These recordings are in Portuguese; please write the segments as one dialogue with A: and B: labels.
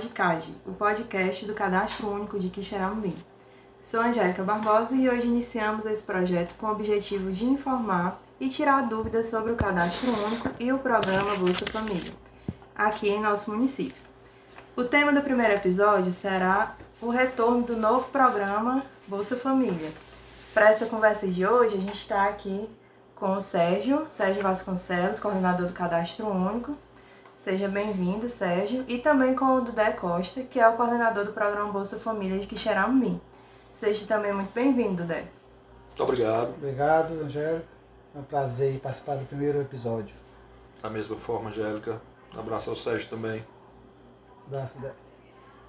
A: Podcast, o podcast do Cadastro Único de Quixeramobim. Sou Angélica Barbosa e hoje iniciamos esse projeto com o objetivo de informar e tirar dúvidas sobre o Cadastro Único e o programa Bolsa Família, aqui em nosso município. O tema do primeiro episódio será o retorno do novo programa Bolsa Família. Para essa conversa de hoje, a gente está aqui com o Sérgio, Sérgio Vasconcelos, coordenador do Cadastro Único, Seja bem-vindo, Sérgio, e também com o Dudé Costa, que é o coordenador do programa Bolsa Família de Quixeramobim. Seja também muito bem-vindo, Dudé.
B: Muito obrigado.
C: Obrigado, Angélica. É um prazer participar do primeiro episódio.
B: Da mesma forma, Angélica. Um abraço ao Sérgio também.
C: Um abraço, Dudé.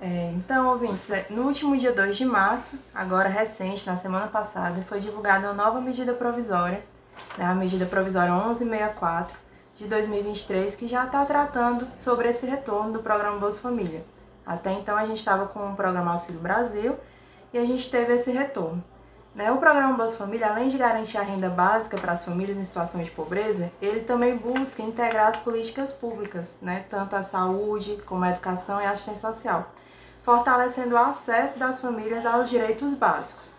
A: É, então, ouvintes, no último dia 2 de março, agora recente, na semana passada, foi divulgada uma nova medida provisória, né, a medida provisória 1164, de 2023 que já está tratando sobre esse retorno do programa Bolsa Família. Até então a gente estava com o programa Auxílio Brasil e a gente teve esse retorno. Né? O programa Bolsa Família, além de garantir a renda básica para as famílias em situação de pobreza, ele também busca integrar as políticas públicas, né? tanto a saúde como a educação e a assistência social, fortalecendo o acesso das famílias aos direitos básicos.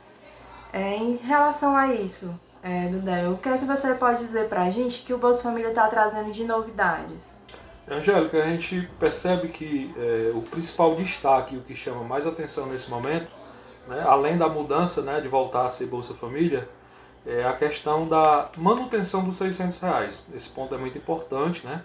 A: É, em relação a isso, é, Dudé, o que é que você pode dizer para a gente que o Bolsa Família está trazendo de novidades?
B: Angélica, a gente percebe que é, o principal destaque, o que chama mais atenção nesse momento, né, além da mudança né, de voltar a ser Bolsa Família, é a questão da manutenção dos 600 reais. Esse ponto é muito importante, né?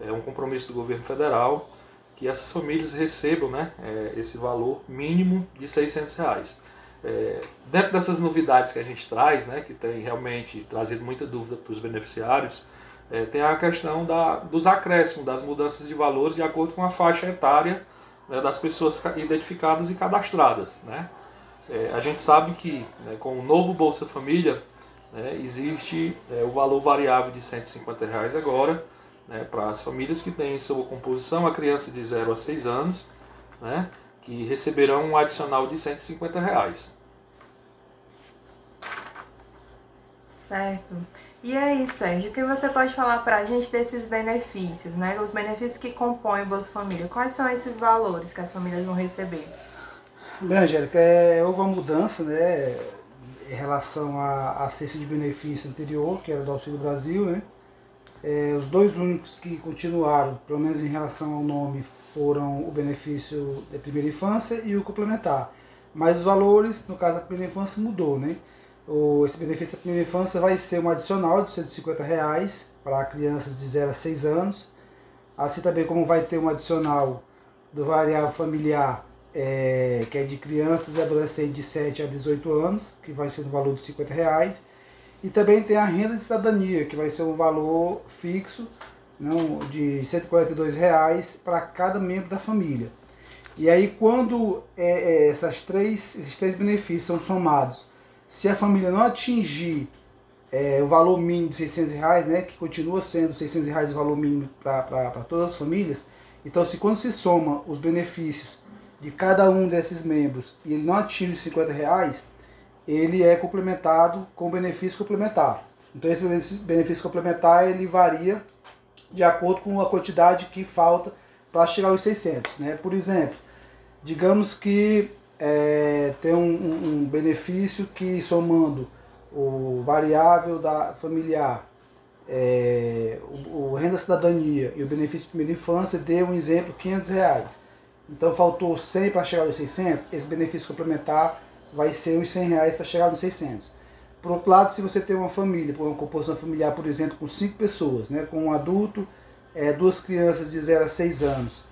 B: é um compromisso do governo federal que essas famílias recebam né, é, esse valor mínimo de 600 reais. É, dentro dessas novidades que a gente traz, né, que tem realmente trazido muita dúvida para os beneficiários, é, tem a questão da, dos acréscimos, das mudanças de valores de acordo com a faixa etária né, das pessoas identificadas e cadastradas. Né? É, a gente sabe que né, com o novo Bolsa Família né, existe é, o valor variável de 150 reais agora né, para as famílias que têm em sua composição a criança de 0 a 6 anos, né, que receberão um adicional de 150 reais.
A: Certo. E aí, Sérgio, o que você pode falar para a gente desses benefícios, né? Os benefícios que compõem o Bolsa Família. Quais são esses valores que as famílias vão receber?
C: Bem, Angélica, é, houve uma mudança, né, em relação à, à cesta de benefício anterior, que era do Auxílio Brasil, né? É, os dois únicos que continuaram, pelo menos em relação ao nome, foram o benefício da primeira infância e o complementar. Mas os valores, no caso da primeira infância, mudou, né? O, esse benefício da primeira infância vai ser um adicional de 150 reais para crianças de 0 a 6 anos. Assim também como vai ter um adicional do variável familiar, é, que é de crianças e adolescentes de 7 a 18 anos, que vai ser no valor de 50 reais. E também tem a renda de cidadania, que vai ser um valor fixo não, de 142 reais para cada membro da família. E aí quando é, é, essas três, esses três benefícios são somados se a família não atingir é, o valor mínimo de 600 reais, né, que continua sendo 600 reais o valor mínimo para todas as famílias, então se quando se soma os benefícios de cada um desses membros e ele não atinge os 50 reais, ele é complementado com benefício complementar. Então esse benefício complementar ele varia de acordo com a quantidade que falta para chegar aos 600. Né? Por exemplo, digamos que é, tem um, um, benefício que somando o variável da familiar, é, o, o, renda cidadania e o benefício de primeira infância dê um exemplo 500 reais. Então faltou 100 para chegar aos 600, esse benefício complementar vai ser os 100 reais para chegar nos 600. Por outro lado, se você tem uma família, uma composição familiar, por exemplo, com 5 pessoas, né, com um adulto, é, duas crianças de 0 a 6 anos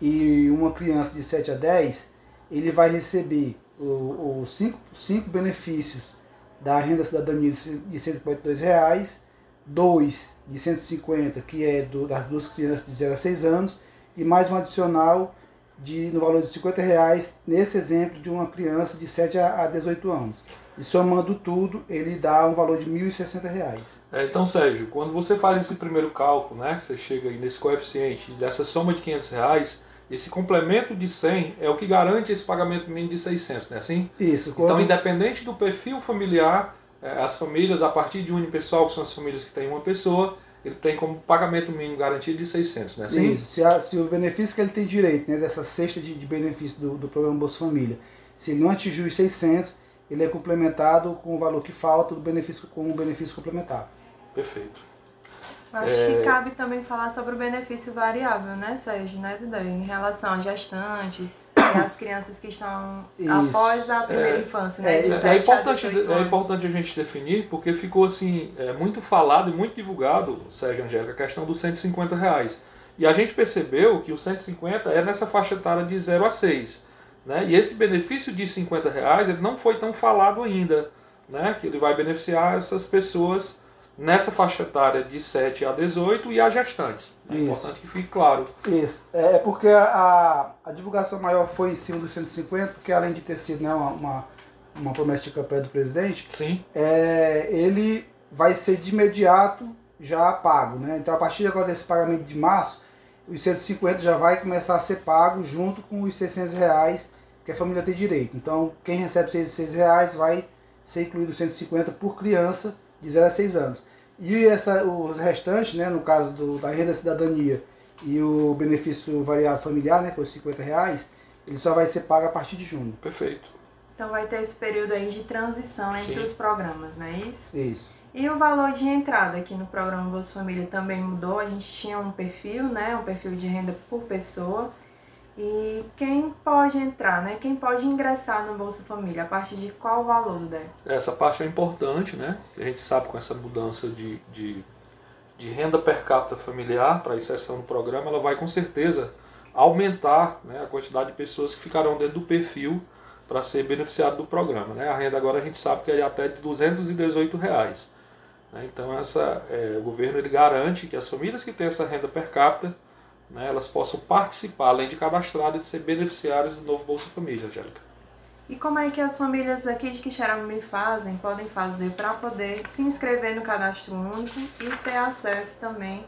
C: e uma criança de 7 a 10, ele vai receber os cinco, cinco benefícios da renda cidadania de 142 reais, dois de 150, que é do, das duas crianças de 0 a 6 anos, e mais um adicional de, no valor de 50 reais, nesse exemplo de uma criança de 7 a 18 anos. E somando tudo, ele dá um valor de 1.060 reais.
B: É, então, Sérgio, quando você faz esse primeiro cálculo, né, que você chega aí nesse coeficiente dessa soma de 500 reais, esse complemento de 100 é o que garante esse pagamento mínimo de 600, né? Assim?
C: Isso.
B: Então, quando... Então, independente do perfil familiar, é, as famílias, a partir de unipessoal, que são as famílias que têm uma pessoa, ele tem como pagamento mínimo garantido de 600, né? Assim?
C: Isso. Se, a, se o benefício que ele tem direito, né, dessa cesta de, de benefício do, do programa Bolsa Família, se ele não atingir os 600, ele é complementado com o valor que falta do benefício com o benefício complementar.
B: Perfeito.
A: Acho é... que cabe também falar sobre o benefício variável, né, Sérgio, né? Em relação a gestantes e as crianças que estão Isso. após a primeira é, infância, né?
B: É, é, importante, é importante a gente definir, porque ficou assim, é, muito falado e muito divulgado, Sérgio Angélica, a questão dos 150 reais. E a gente percebeu que o 150 é nessa faixa etária de 0 a 6. Né? E esse benefício de 50 reais ele não foi tão falado ainda, né? que ele vai beneficiar essas pessoas nessa faixa etária de 7 a 18 e a gestantes. É Isso. importante que fique claro.
C: Isso. É, é porque a, a divulgação maior foi em cima dos 150, porque além de ter sido né, uma, uma, uma promessa de campanha do presidente,
B: Sim.
C: É, ele vai ser de imediato já pago. Né? Então, a partir agora desse pagamento de março, os 150 já vai começar a ser pago junto com os 600 reais que a família tem direito. Então, quem recebe 600 reais vai ser incluído 150 por criança de 0 a 6 anos. E essa, os restantes, né, no caso do, da renda cidadania e o benefício variável familiar, né, que é os 50 reais, ele só vai ser pago a partir de junho.
B: Perfeito.
A: Então vai ter esse período aí de transição entre Sim. os programas, não é isso?
C: Isso.
A: E o valor de entrada aqui no programa Bolsa Família também mudou. A gente tinha um perfil, né, um perfil de renda por pessoa. E quem pode entrar, né? Quem pode ingressar no Bolsa Família? A partir de qual valor, Dé?
B: Essa parte é importante, né? A gente sabe com essa mudança de, de, de renda per capita familiar para a inserção no programa, ela vai com certeza aumentar né, a quantidade de pessoas que ficarão dentro do perfil para ser beneficiado do programa. Né? A renda agora a gente sabe que é até de 218 reais, né? Então essa, é, o governo ele garante que as famílias que têm essa renda per capita né, elas possam participar, além de cadastrado, de ser beneficiários do novo Bolsa Família, Angélica.
A: E como é que as famílias aqui de Quixeramobim fazem, podem fazer para poder se inscrever no cadastro único e ter acesso também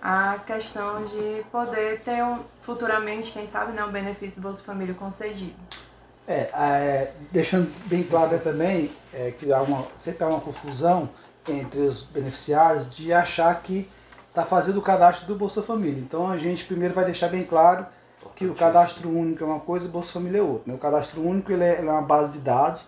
A: à questão de poder ter um, futuramente, quem sabe, né, um benefício do Bolsa Família concedido?
C: É, é deixando bem claro também é, que há uma, sempre há uma confusão entre os beneficiários de achar que está fazendo o cadastro do Bolsa Família. Então a gente primeiro vai deixar bem claro que o cadastro único é uma coisa e o Bolsa Família é outra. Né? O cadastro único ele é, ele é uma base de dados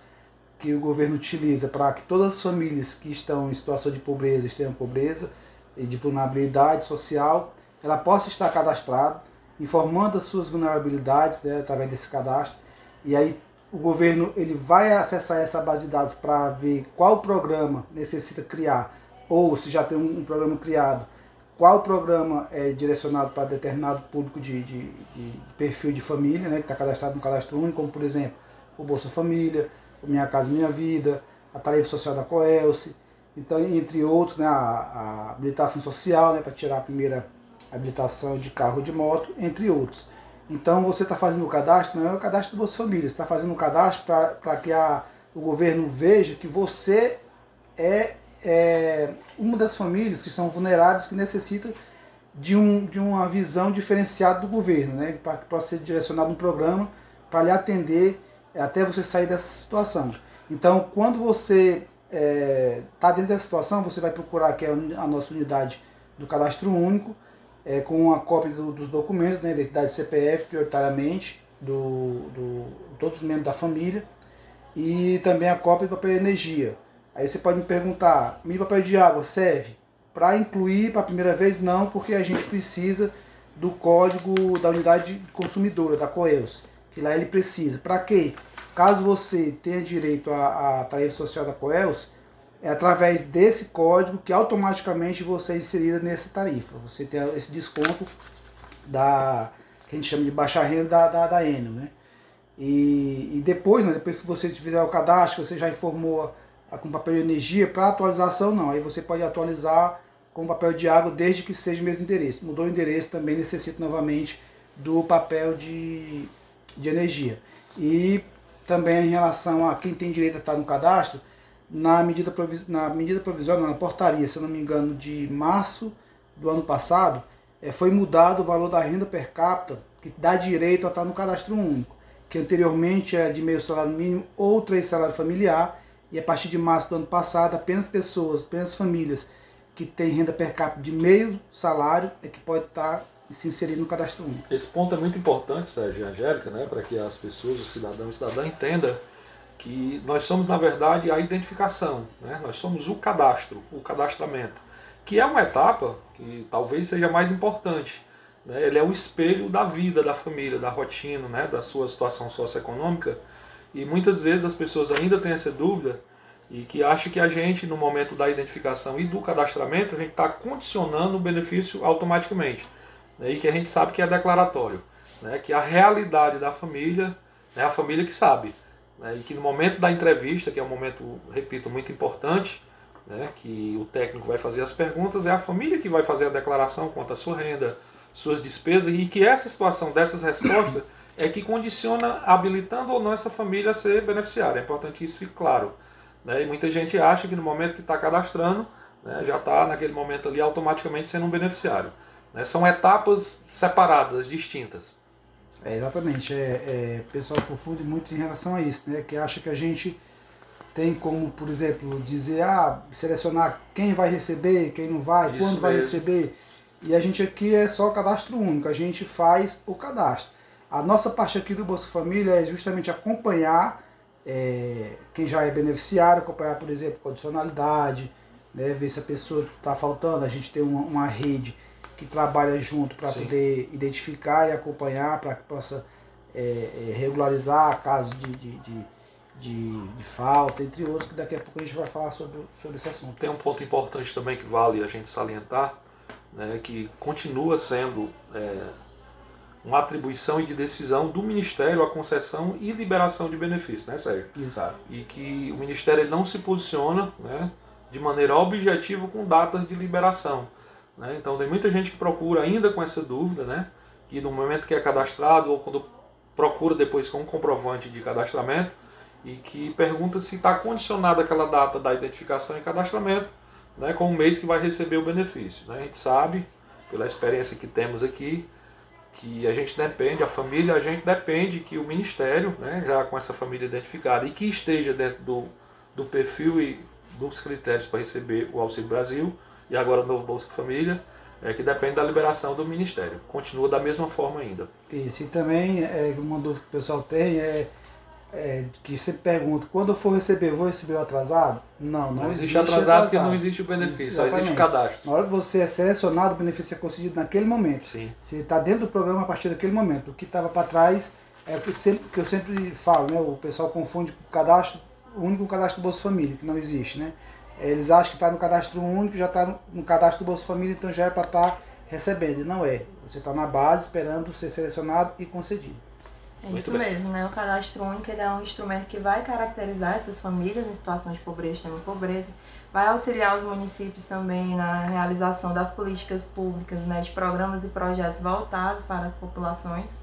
C: que o governo utiliza para que todas as famílias que estão em situação de pobreza, extrema pobreza e de vulnerabilidade social, ela possa estar cadastrada, informando as suas vulnerabilidades né, através desse cadastro. E aí o governo ele vai acessar essa base de dados para ver qual programa necessita criar, ou se já tem um, um programa criado, qual programa é direcionado para determinado público de, de, de perfil de família, né, que está cadastrado no cadastro único, como por exemplo o Bolsa Família, o Minha Casa Minha Vida, a Tarifa Social da Coelce, então, entre outros, né, a, a habilitação social, né, para tirar a primeira habilitação de carro ou de moto, entre outros. Então você está fazendo o cadastro, não é o cadastro do Bolsa Família, você está fazendo o cadastro para que a, o governo veja que você é é uma das famílias que são vulneráveis que necessita de, um, de uma visão diferenciada do governo, né? para que possa ser direcionado um programa para lhe atender até você sair dessa situação. Então, quando você está é, tá dentro dessa situação, você vai procurar aqui a nossa unidade do cadastro único, é, com a cópia do, dos documentos, né, identidade CPF, prioritariamente, do, do, todos os membros da família, e também a cópia do papel energia, Aí você pode me perguntar, mídia papel de água serve? Para incluir para a primeira vez, não, porque a gente precisa do código da unidade consumidora, da Coels, que lá ele precisa. Para quê? Caso você tenha direito à, à tarifa social da Coels, é através desse código que automaticamente você é inserida nessa tarifa. Você tem esse desconto da que a gente chama de baixa renda da, da, da Enel, né? E, e depois, né, depois que você fizer o cadastro, você já informou com papel de energia, para atualização não. Aí você pode atualizar com papel de água desde que seja o mesmo endereço. Mudou o endereço também necessita novamente do papel de, de energia. E também em relação a quem tem direito a estar no cadastro, na medida, na medida provisória, na portaria, se eu não me engano, de março do ano passado, é, foi mudado o valor da renda per capita que dá direito a estar no cadastro único, que anteriormente era de meio salário mínimo ou três salários familiar, e a partir de março do ano passado, apenas pessoas, apenas famílias que tem renda per capita de meio salário é que pode estar se inserindo no cadastro único.
B: Esse ponto é muito importante, Sérgio e Angélica, né, para que as pessoas, o cidadão e cidadã entenda que nós somos, na verdade, a identificação, né? nós somos o cadastro, o cadastramento, que é uma etapa que talvez seja mais importante. Né? Ele é o espelho da vida da família, da rotina, né? da sua situação socioeconômica, e muitas vezes as pessoas ainda têm essa dúvida e que acham que a gente, no momento da identificação e do cadastramento, a gente está condicionando o benefício automaticamente né, e que a gente sabe que é declaratório, né, que a realidade da família é a família que sabe. Né, e que no momento da entrevista, que é um momento, repito, muito importante, né, que o técnico vai fazer as perguntas, é a família que vai fazer a declaração quanto à sua renda, suas despesas, e que essa situação dessas respostas é que condiciona habilitando ou não essa família a ser beneficiária. É importante que isso fique claro. Né? E muita gente acha que no momento que está cadastrando, né, já está naquele momento ali automaticamente sendo um beneficiário. Né? São etapas separadas, distintas.
C: É, exatamente. É, é, o pessoal confunde muito em relação a isso, né? que acha que a gente tem como, por exemplo, dizer, ah, selecionar quem vai receber, quem não vai, isso quando vai receber. E a gente aqui é só cadastro único, a gente faz o cadastro. A nossa parte aqui do Bolsa Família é justamente acompanhar é, quem já é beneficiário, acompanhar, por exemplo, condicionalidade, né, ver se a pessoa está faltando. A gente tem uma, uma rede que trabalha junto para poder identificar e acompanhar, para que possa é, é, regularizar casos de, de, de, de, de falta, entre outros, que daqui a pouco a gente vai falar sobre, sobre esse assunto.
B: Tem um ponto importante também que vale a gente salientar, né, que continua sendo é, uma atribuição e de decisão do Ministério a concessão e liberação de benefícios, né, Sérgio?
C: Exato.
B: E que o Ministério ele não se posiciona né, de maneira objetiva com datas de liberação. Né? Então tem muita gente que procura ainda com essa dúvida, né? que no momento que é cadastrado ou quando procura depois com um comprovante de cadastramento e que pergunta se está condicionada aquela data da identificação e cadastramento né, com o mês que vai receber o benefício. Né? A gente sabe, pela experiência que temos aqui, que a gente depende, a família, a gente depende que o Ministério, né, já com essa família identificada e que esteja dentro do, do perfil e dos critérios para receber o Auxílio Brasil, e agora o novo Bolsa Família, é, que depende da liberação do Ministério. Continua da mesma forma ainda.
C: Isso, e também é, uma dúvida que o pessoal tem é, é que sempre pergunta, quando eu for receber, eu vou receber o atrasado? Não, não, não existe, existe atrasado, atrasado, porque
B: não existe o benefício, só existe o cadastro.
C: Na hora que você é selecionado, o benefício é concedido naquele momento.
B: Sim.
C: Você está dentro do programa a partir daquele momento. O que estava para trás é o que, sempre, que eu sempre falo, né? O pessoal confunde o cadastro, o único cadastro do Bolsa Família, que não existe, né? Eles acham que está no cadastro único, já está no cadastro do Bolsa Família, então já é para estar tá recebendo. E não é. Você está na base esperando ser selecionado e concedido.
A: É isso mesmo, né? O cadastro único é um instrumento que vai caracterizar essas famílias em situação de pobreza, extrema pobreza, vai auxiliar os municípios também na realização das políticas públicas, né, de programas e projetos voltados para as populações.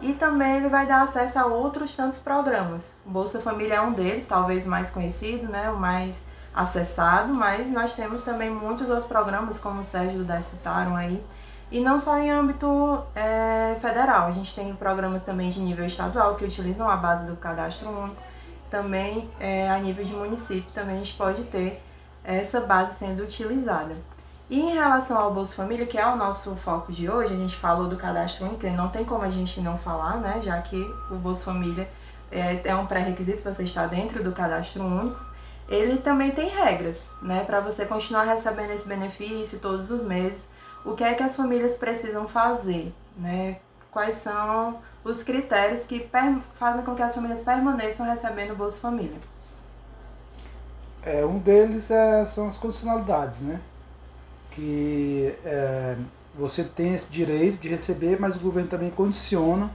A: E também ele vai dar acesso a outros tantos programas. Bolsa Família é um deles, talvez mais conhecido, né, o mais acessado, mas nós temos também muitos outros programas, como o Sérgio e o citaram aí, e não só em âmbito é, federal, a gente tem programas também de nível estadual que utilizam a base do cadastro único, também é, a nível de município também a gente pode ter essa base sendo utilizada. E em relação ao Bolsa Família, que é o nosso foco de hoje, a gente falou do cadastro único, não tem como a gente não falar, né, já que o Bolsa Família é, é um pré-requisito você estar dentro do cadastro único ele também tem regras, né, para você continuar recebendo esse benefício todos os meses. O que é que as famílias precisam fazer, né? Quais são os critérios que fazem com que as famílias permaneçam recebendo o Bolsa Família?
C: É, um deles é, são as condicionalidades, né? Que é, você tem esse direito de receber, mas o governo também condiciona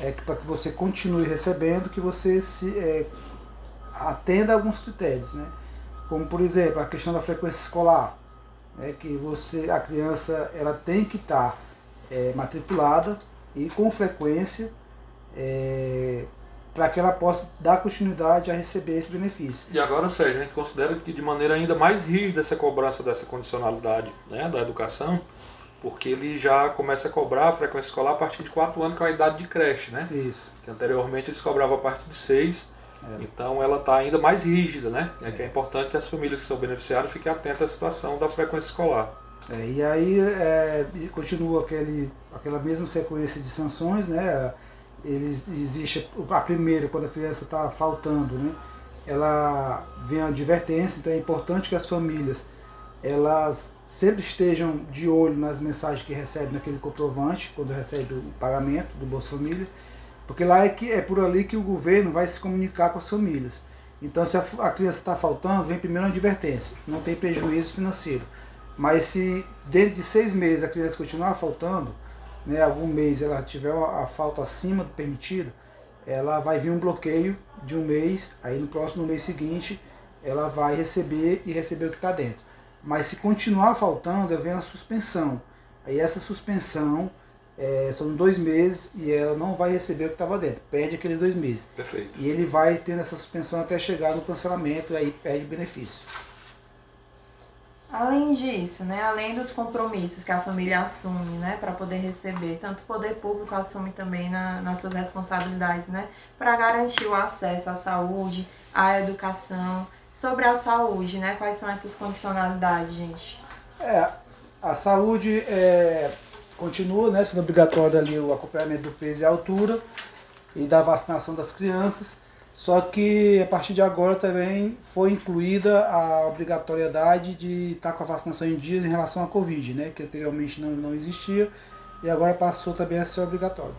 C: é, para que você continue recebendo, que você se é, atenda a alguns critérios, né? Como por exemplo a questão da frequência escolar, né? que você a criança ela tem que estar tá, é, matriculada e com frequência é, para que ela possa dar continuidade a receber esse benefício.
B: E agora, Sérgio, a gente considera que de maneira ainda mais rígida essa cobrança dessa condicionalidade né, da educação, porque ele já começa a cobrar a frequência escolar a partir de 4 anos, que é a idade de creche, né?
C: Isso.
B: Que anteriormente eles cobravam a partir de 6 É. Então ela está ainda mais rígida, né? É. que é importante que as famílias que são beneficiárias fiquem atentas à situação da frequência escolar.
C: É, e aí é, continua aquele, aquela mesma sequência de sanções, né? Eles, existe a primeira, quando a criança está faltando, né? Ela vem a advertência, então é importante que as famílias elas sempre estejam de olho nas mensagens que recebem naquele comprovante, quando recebe o pagamento do Bolsa Família, porque lá é, que, é por ali que o governo vai se comunicar com as famílias. Então, se a, a criança está faltando, vem primeiro uma advertência, não tem prejuízo financeiro. Mas se dentro de seis meses a criança continuar faltando, né, algum mês ela tiver a falta acima do permitido, ela vai vir um bloqueio de um mês, aí no próximo mês seguinte ela vai receber e receber o que está dentro. Mas se continuar faltando, vem a suspensão. Aí essa suspensão é, são dois meses e ela não vai receber o que estava dentro, perde aqueles dois meses.
B: Perfeito.
C: E ele vai tendo essa suspensão até chegar no cancelamento e aí perde o benefício.
A: Além disso, né, além dos compromissos que a família assume né, para poder receber, tanto o poder público assume também na, nas suas responsabilidades né, para garantir o acesso à saúde, à educação, sobre a saúde, né? Quais são essas condicionalidades, gente?
C: É, a saúde é, continua né, sendo obrigatório ali o acompanhamento do peso e altura e da vacinação das crianças, só que a partir de agora também foi incluída a obrigatoriedade de estar com a vacinação em dias em relação à Covid, né, que anteriormente não, não existia e agora passou também a ser obrigatório.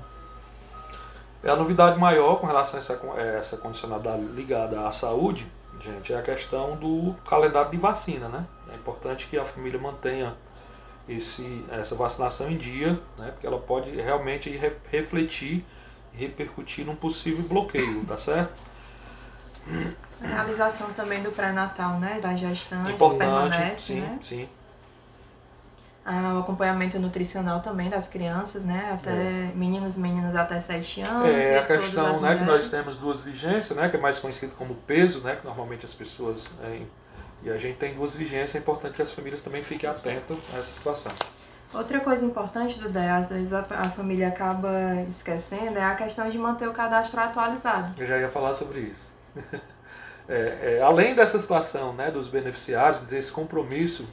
B: É a novidade maior com relação a essa, essa condicionalidade ligada à saúde gente, é a questão do calendário de vacina, né? É importante que a família mantenha esse, essa vacinação em dia, né? Porque ela pode realmente refletir e repercutir num possível bloqueio, tá certo?
A: Realização também do pré-natal, né? Da gestante,
B: Importante, sim,
A: né?
B: sim
A: ah, o acompanhamento nutricional também das crianças, né? Até é. meninos e meninas até 7 anos.
B: É, a questão né, que nós temos duas vigências, né? Que é mais conhecido como peso, né? Que normalmente as pessoas. É, e a gente tem duas vigências, é importante que as famílias também fiquem atentas a essa situação.
A: Outra coisa importante do DEA, às vezes a, a, família acaba esquecendo, é a questão de manter o cadastro atualizado.
B: Eu já ia falar sobre isso. é, é, além dessa situação né, dos beneficiários, desse compromisso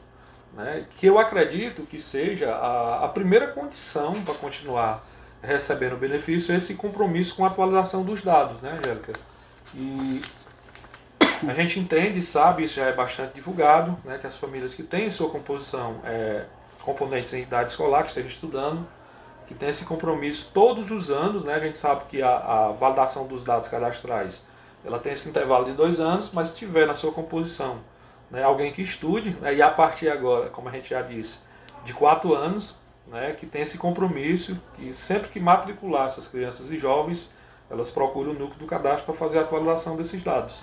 B: né, que eu acredito que seja a, a primeira condição para continuar recebendo o benefício esse compromisso com a atualização dos dados, né, Angélica? E a gente entende, sabe, isso já é bastante divulgado, né, que as famílias que têm em sua composição é, componentes em idade escolar, que estejam estudando, que tem esse compromisso todos os anos, né, a gente sabe que a, a validação dos dados cadastrais ela tem esse intervalo de dois anos, mas se tiver na sua composição né, alguém que estude, né, e a partir agora, como a gente já disse, de quatro anos, né, que tem esse compromisso, que sempre que matricular essas crianças e jovens, elas procuram o núcleo do cadastro para fazer a atualização desses dados.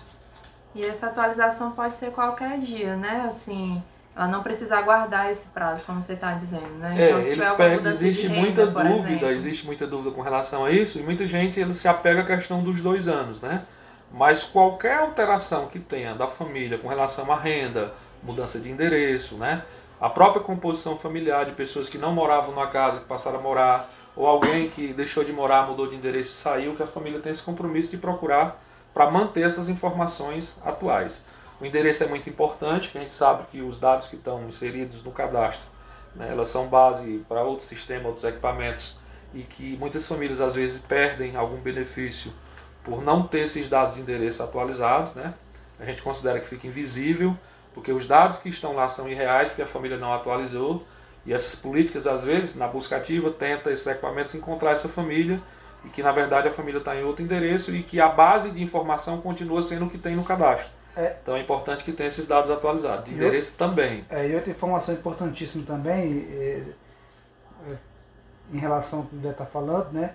A: E essa atualização pode ser qualquer dia, né? Assim, ela não precisa aguardar esse prazo, como você está dizendo, né?
B: É, então, eles pegam, existe renda, muita dúvida, exemplo. existe muita dúvida com relação a isso, e muita gente ele se apega à questão dos dois anos, né? Mas qualquer alteração que tenha da família com relação à renda, mudança de endereço, né? a própria composição familiar de pessoas que não moravam na casa, que passaram a morar, ou alguém que deixou de morar, mudou de endereço e saiu, que a família tem esse compromisso de procurar para manter essas informações atuais. O endereço é muito importante, que a gente sabe que os dados que estão inseridos no cadastro, né, elas são base para outros sistemas, outros equipamentos, e que muitas famílias às vezes perdem algum benefício por não ter esses dados de endereço atualizados, né? A gente considera que fica invisível, porque os dados que estão lá são irreais, porque a família não atualizou, e essas políticas, às vezes, na busca ativa, tenta esses equipamentos encontrar essa família, e que na verdade a família está em outro endereço, e que a base de informação continua sendo o que tem no cadastro. É. Então é importante que tenha esses dados atualizados, de endereço também.
C: É, e outra informação importantíssima também, é, é, em relação ao que o Dé está falando, né?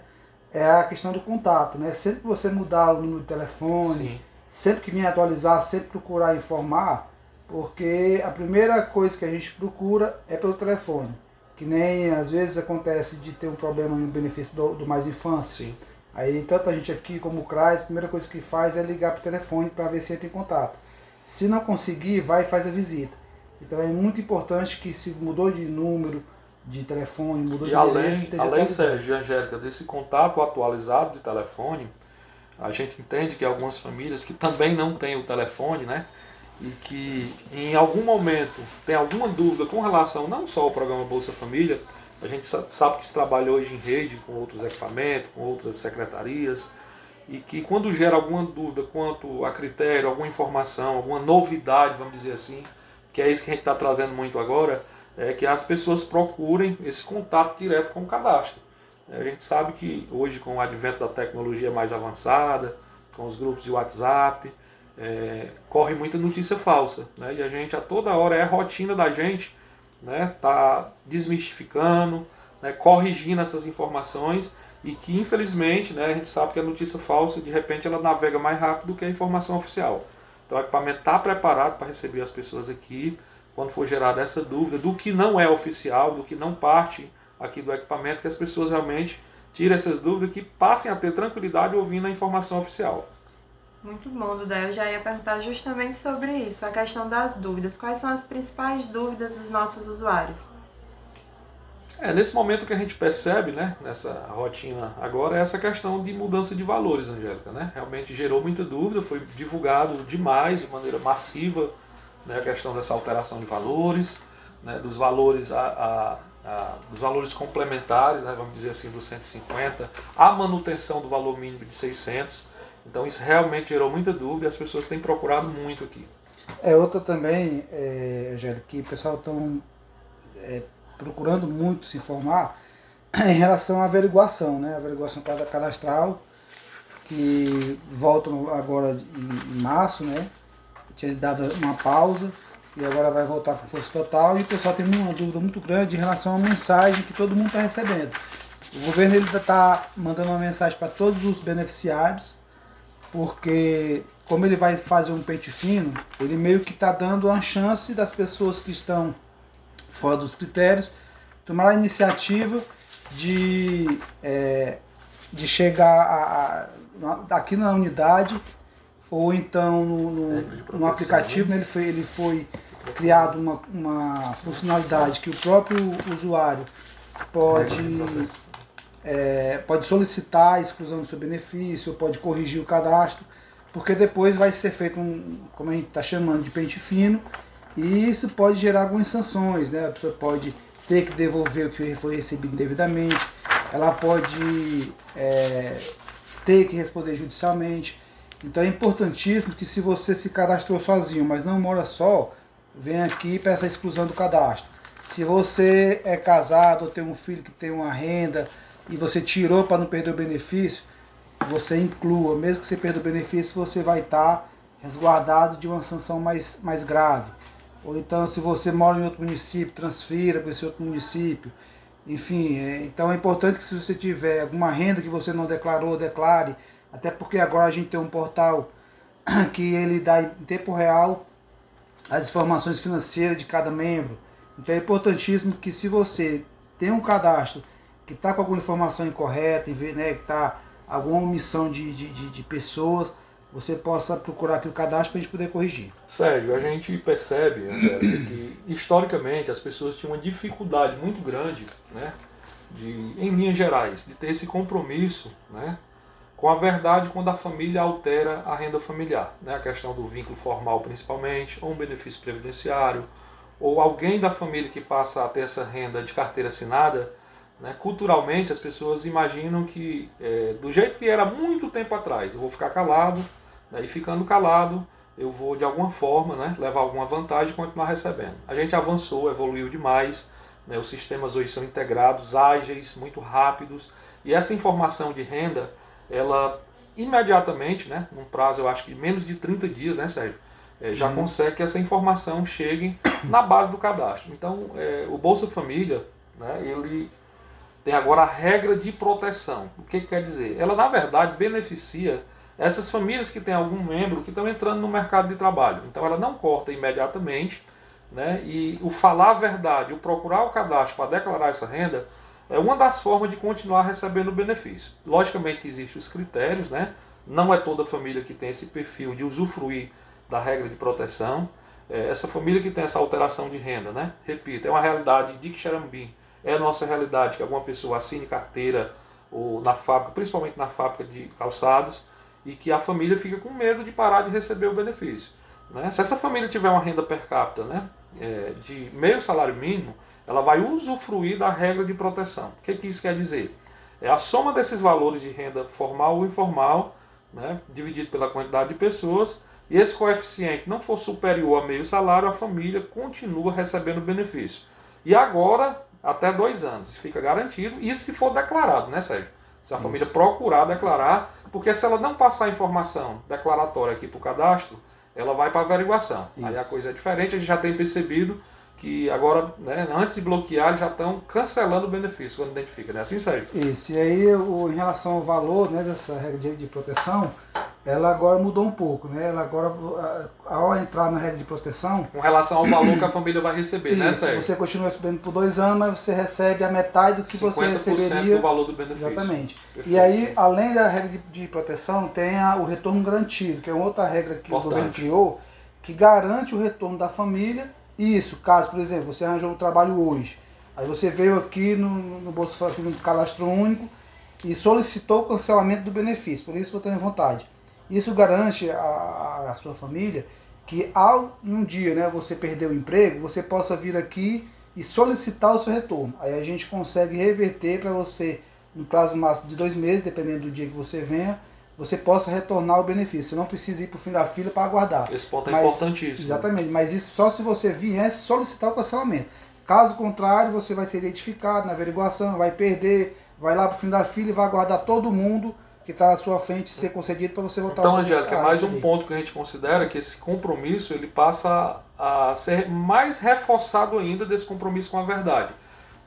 C: é a questão do contato, né? Sempre que você mudar o número de telefone, Sim. sempre que vir atualizar, sempre procurar informar, porque a primeira coisa que a gente procura é pelo telefone. Que nem às vezes acontece de ter um problema no benefício do, do mais infância. Sim. Aí tanto a gente aqui como o CRAS, a primeira coisa que faz é ligar para o telefone para ver se entra em contato. Se não conseguir, vai e faz a visita. Então é muito importante que se mudou de número, de telefone, mudou
B: e
C: de
B: além, endereço. Além, Sérgio Angélica, desse contato atualizado de telefone, A gente entende que algumas famílias que também não têm o telefone, né? E que em algum momento tem alguma dúvida com relação não só ao programa Bolsa Família, a gente sabe que se trabalha hoje em rede com outros equipamentos, com outras secretarias, e que quando gera alguma dúvida quanto a critério, alguma informação, alguma novidade, vamos dizer assim, que é isso que a gente está trazendo muito agora, é que as pessoas procurem esse contato direto com o cadastro. A gente sabe que hoje, com o advento da tecnologia mais avançada, com os grupos de WhatsApp, é, corre muita notícia falsa. Né? E a gente, a toda hora, é a rotina da gente né? tá desmistificando, né? corrigindo essas informações e que, infelizmente, né, a gente sabe que a notícia falsa, de repente, ela navega mais rápido que a informação oficial. Então, o equipamento está preparado para receber as pessoas aqui, quando for gerada essa dúvida do que não é oficial, do que não parte aqui do equipamento, que as pessoas realmente tirem essas dúvidas que passem a ter tranquilidade ouvindo a informação oficial.
A: Muito bom, Duda. Eu já ia perguntar justamente sobre isso, a questão das dúvidas. Quais são as principais dúvidas dos nossos usuários?
B: É, nesse momento que a gente percebe, né, nessa rotina agora, é essa questão de mudança de valores, Angélica. Né? Realmente gerou muita dúvida, foi divulgado demais, de maneira massiva, né, a questão dessa alteração de valores, né, dos valores a, a dos valores complementares, né, vamos dizer assim, dos 150, a manutenção do valor mínimo de 600. Então isso realmente gerou muita dúvida e as pessoas têm procurado muito aqui.
C: É outra também, é, Angélica, que o pessoal estão é, procurando muito se informar em relação à averiguação, né? averiguação cadastral, que volta agora em março, né? Tinha dado uma pausa e agora vai voltar com força total. E o pessoal tem uma dúvida muito grande em relação à mensagem que todo mundo está recebendo. O governo está mandando uma mensagem para todos os beneficiários, porque como ele vai fazer um pente fino, ele meio que está dando uma chance das pessoas que estão fora dos critérios tomar a iniciativa de, é, de chegar a, a, aqui na unidade ou então no, no, no aplicativo, né? ele, foi, ele foi criado uma, uma funcionalidade que o próprio usuário pode, é, pode solicitar a exclusão do seu benefício, pode corrigir o cadastro, porque depois vai ser feito um, como a gente está chamando de pente fino, e isso pode gerar algumas sanções, né? A pessoa pode ter que devolver o que foi recebido devidamente, ela pode é, ter que responder judicialmente. Então é importantíssimo que se você se cadastrou sozinho, mas não mora só, vem aqui e peça a exclusão do cadastro. Se você é casado ou tem um filho que tem uma renda e você tirou para não perder o benefício, você inclua. Mesmo que você perda o benefício, você vai estar resguardado de uma sanção mais, mais grave. Ou então, se você mora em outro município, transfira para esse outro município. Enfim, é, então é importante que se você tiver alguma renda que você não declarou, declare. Até porque agora a gente tem um portal que ele dá em tempo real as informações financeiras de cada membro. Então é importantíssimo que se você tem um cadastro que está com alguma informação incorreta, né, que está alguma omissão de, de, de, de pessoas, você possa procurar aqui o cadastro para a gente poder corrigir.
B: Sérgio, a gente percebe, Angélica, que historicamente as pessoas tinham uma dificuldade muito grande, né, de, em linhas gerais, de ter esse compromisso né, com a verdade quando a família altera a renda familiar. Né, a questão do vínculo formal principalmente, ou um benefício previdenciário, ou alguém da família que passa a ter essa renda de carteira assinada, né, culturalmente as pessoas imaginam que é, do jeito que era muito tempo atrás, eu vou ficar calado, né, e ficando calado eu vou de alguma forma né, levar alguma vantagem e continuar recebendo. A gente avançou, evoluiu demais, né, os sistemas hoje são integrados, ágeis, muito rápidos, e essa informação de renda ela imediatamente, né, num prazo eu acho que menos de 30 dias, né, Sérgio? É, já hum. consegue que essa informação chegue na base do cadastro. Então, é, o Bolsa Família, né, ele tem agora a regra de proteção. O que, que quer dizer? Ela, na verdade, beneficia essas famílias que têm algum membro que estão entrando no mercado de trabalho. Então, ela não corta imediatamente, né, e o falar a verdade, o procurar o cadastro para declarar essa renda, é uma das formas de continuar recebendo o benefício. Logicamente que existem os critérios, né? Não é toda família que tem esse perfil de usufruir da regra de proteção. É, essa família que tem essa alteração de renda, né? Repito, é uma realidade de Xerambim. É a nossa realidade que alguma pessoa assine carteira ou na fábrica, principalmente na fábrica de calçados, e que a família fica com medo de parar de receber o benefício. Né? Se essa família tiver uma renda per capita né, é, de meio salário mínimo, ela vai usufruir da regra de proteção. O que, que isso quer dizer? É a soma desses valores de renda formal ou informal, né, dividido pela quantidade de pessoas, e esse coeficiente não for superior a meio salário, a família continua recebendo benefício. E agora, até dois anos, fica garantido, isso se for declarado, né, Sérgio? Se a família procurar declarar, porque se ela não passar a informação declaratória aqui para o cadastro, ela vai para averiguação. Isso. Aí a coisa é diferente, a gente já tem percebido que agora, né, antes de bloquear, já estão cancelando o benefício quando identifica, né? Assim, Sérgio?
C: Isso, e aí o, em relação ao valor né, dessa regra de, de proteção, ela agora mudou um pouco, né? Ela agora, ao entrar na regra de proteção...
B: Com relação ao valor que a família vai receber,
C: isso,
B: né, Sérgio?
C: você continua recebendo por dois anos, mas você recebe a metade do que você receberia...
B: do valor do benefício.
C: Exatamente. Perfeito. E aí, além da regra de, de proteção, tem a, o retorno garantido, que é outra regra que Importante. o governo criou, que garante o retorno da família. Isso, caso, por exemplo, você arranjou um trabalho hoje, aí você veio aqui no, no Bolsa no Cadastro Único e solicitou o cancelamento do benefício, por isso você tem vontade isso garante a, a sua família que ao um dia né, você perder o emprego, você possa vir aqui e solicitar o seu retorno. Aí a gente consegue reverter para você, no prazo máximo de dois meses, dependendo do dia que você venha, você possa retornar o benefício. Você não precisa ir para o fim da fila para aguardar.
B: Esse ponto é mas, importantíssimo.
C: Exatamente, mas isso só se você vier solicitar o cancelamento. Caso contrário, você vai ser identificado na averiguação, vai perder, vai lá para o fim da fila e vai aguardar todo mundo que está à sua frente ser concedido para você votar.
B: Então, Angélica, é mais um ponto que a gente considera que esse compromisso ele passa a ser mais reforçado ainda desse compromisso com a verdade.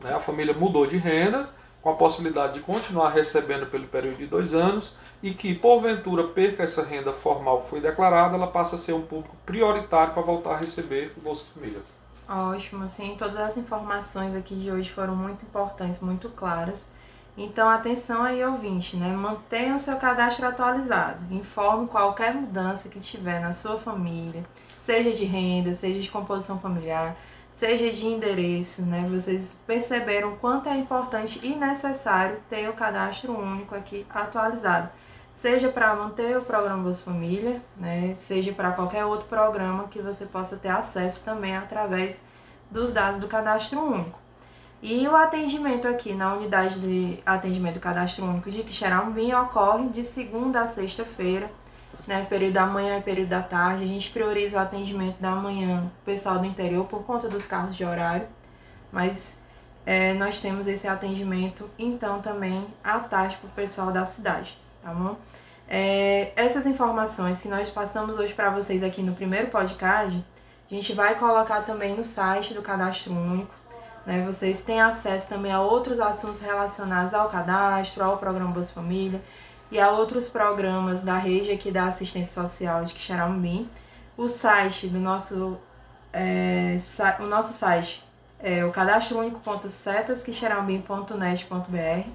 B: Né? A família mudou de renda, com a possibilidade de continuar recebendo pelo período de dois anos e que, porventura, perca essa renda formal que foi declarada, ela passa a ser um público prioritário para voltar a receber o Bolsa Família.
A: Ótimo, sim. Todas as informações aqui de hoje foram muito importantes, muito claras. Então, atenção aí, ouvinte, né? Mantenha o seu cadastro atualizado. Informe qualquer mudança que tiver na sua família, seja de renda, seja de composição familiar, seja de endereço, né? Vocês perceberam quanto é importante e necessário ter o cadastro único aqui atualizado. Seja para manter o programa Bolsa Família, né? Seja para qualquer outro programa que você possa ter acesso também através dos dados do cadastro único. E o atendimento aqui na unidade de atendimento cadastro único de Quixeramobim ocorre de segunda a sexta-feira, né, período da manhã e período da tarde. A gente prioriza o atendimento da manhã, pessoal do interior, por conta dos carros de horário, mas é, nós temos esse atendimento, então, também à tarde para o pessoal da cidade, tá bom? É, essas informações que nós passamos hoje para vocês aqui no primeiro podcast, a gente vai colocar também no site do Cadastro Único, né? Vocês têm acesso também a outros assuntos relacionados ao cadastro, ao programa Bolsa Família e a outros programas da rede aqui da assistência social de Quixeramobim. O site do nosso, é, o nosso site é o cadastrounico.setasquixeramobim.net.br.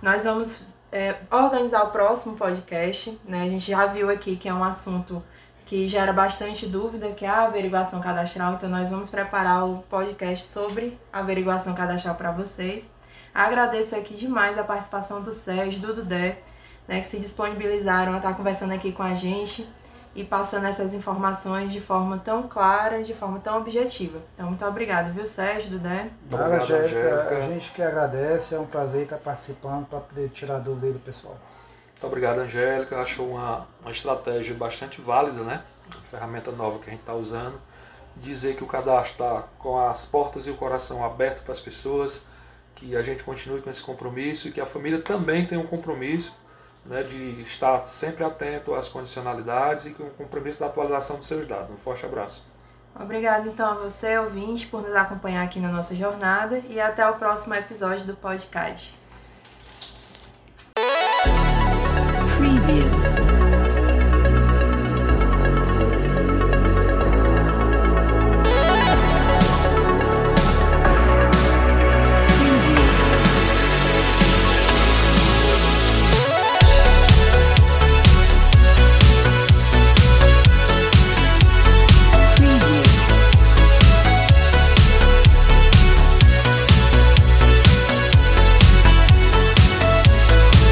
A: Nós vamos é, organizar o próximo podcast, né? A gente já viu aqui que é um assunto que gera bastante dúvida, que é a averiguação cadastral. Então, nós vamos preparar o podcast sobre averiguação cadastral para vocês. Agradeço aqui demais a participação do Sérgio, do Dudé, né, que se disponibilizaram a estar conversando aqui com a gente e passando essas informações de forma tão clara, de forma tão objetiva. Então, muito obrigado, viu, Sérgio, Dudé?
C: Nada, Angélica. A gente que agradece, é um prazer estar participando para poder tirar dúvida do pessoal.
B: Muito obrigado, Angélica. Acho uma, uma estratégia bastante válida, né? Uma ferramenta nova que a gente está usando. Dizer que o cadastro está com as portas e o coração aberto para as pessoas, que a gente continue com esse compromisso e que a família também tem um compromisso né, de estar sempre atento às condicionalidades e com o compromisso da atualização dos seus dados. Um forte abraço.
A: Obrigado então a você, ouvinte, por nos acompanhar aqui na nossa jornada e até o próximo episódio do podcast. Preview.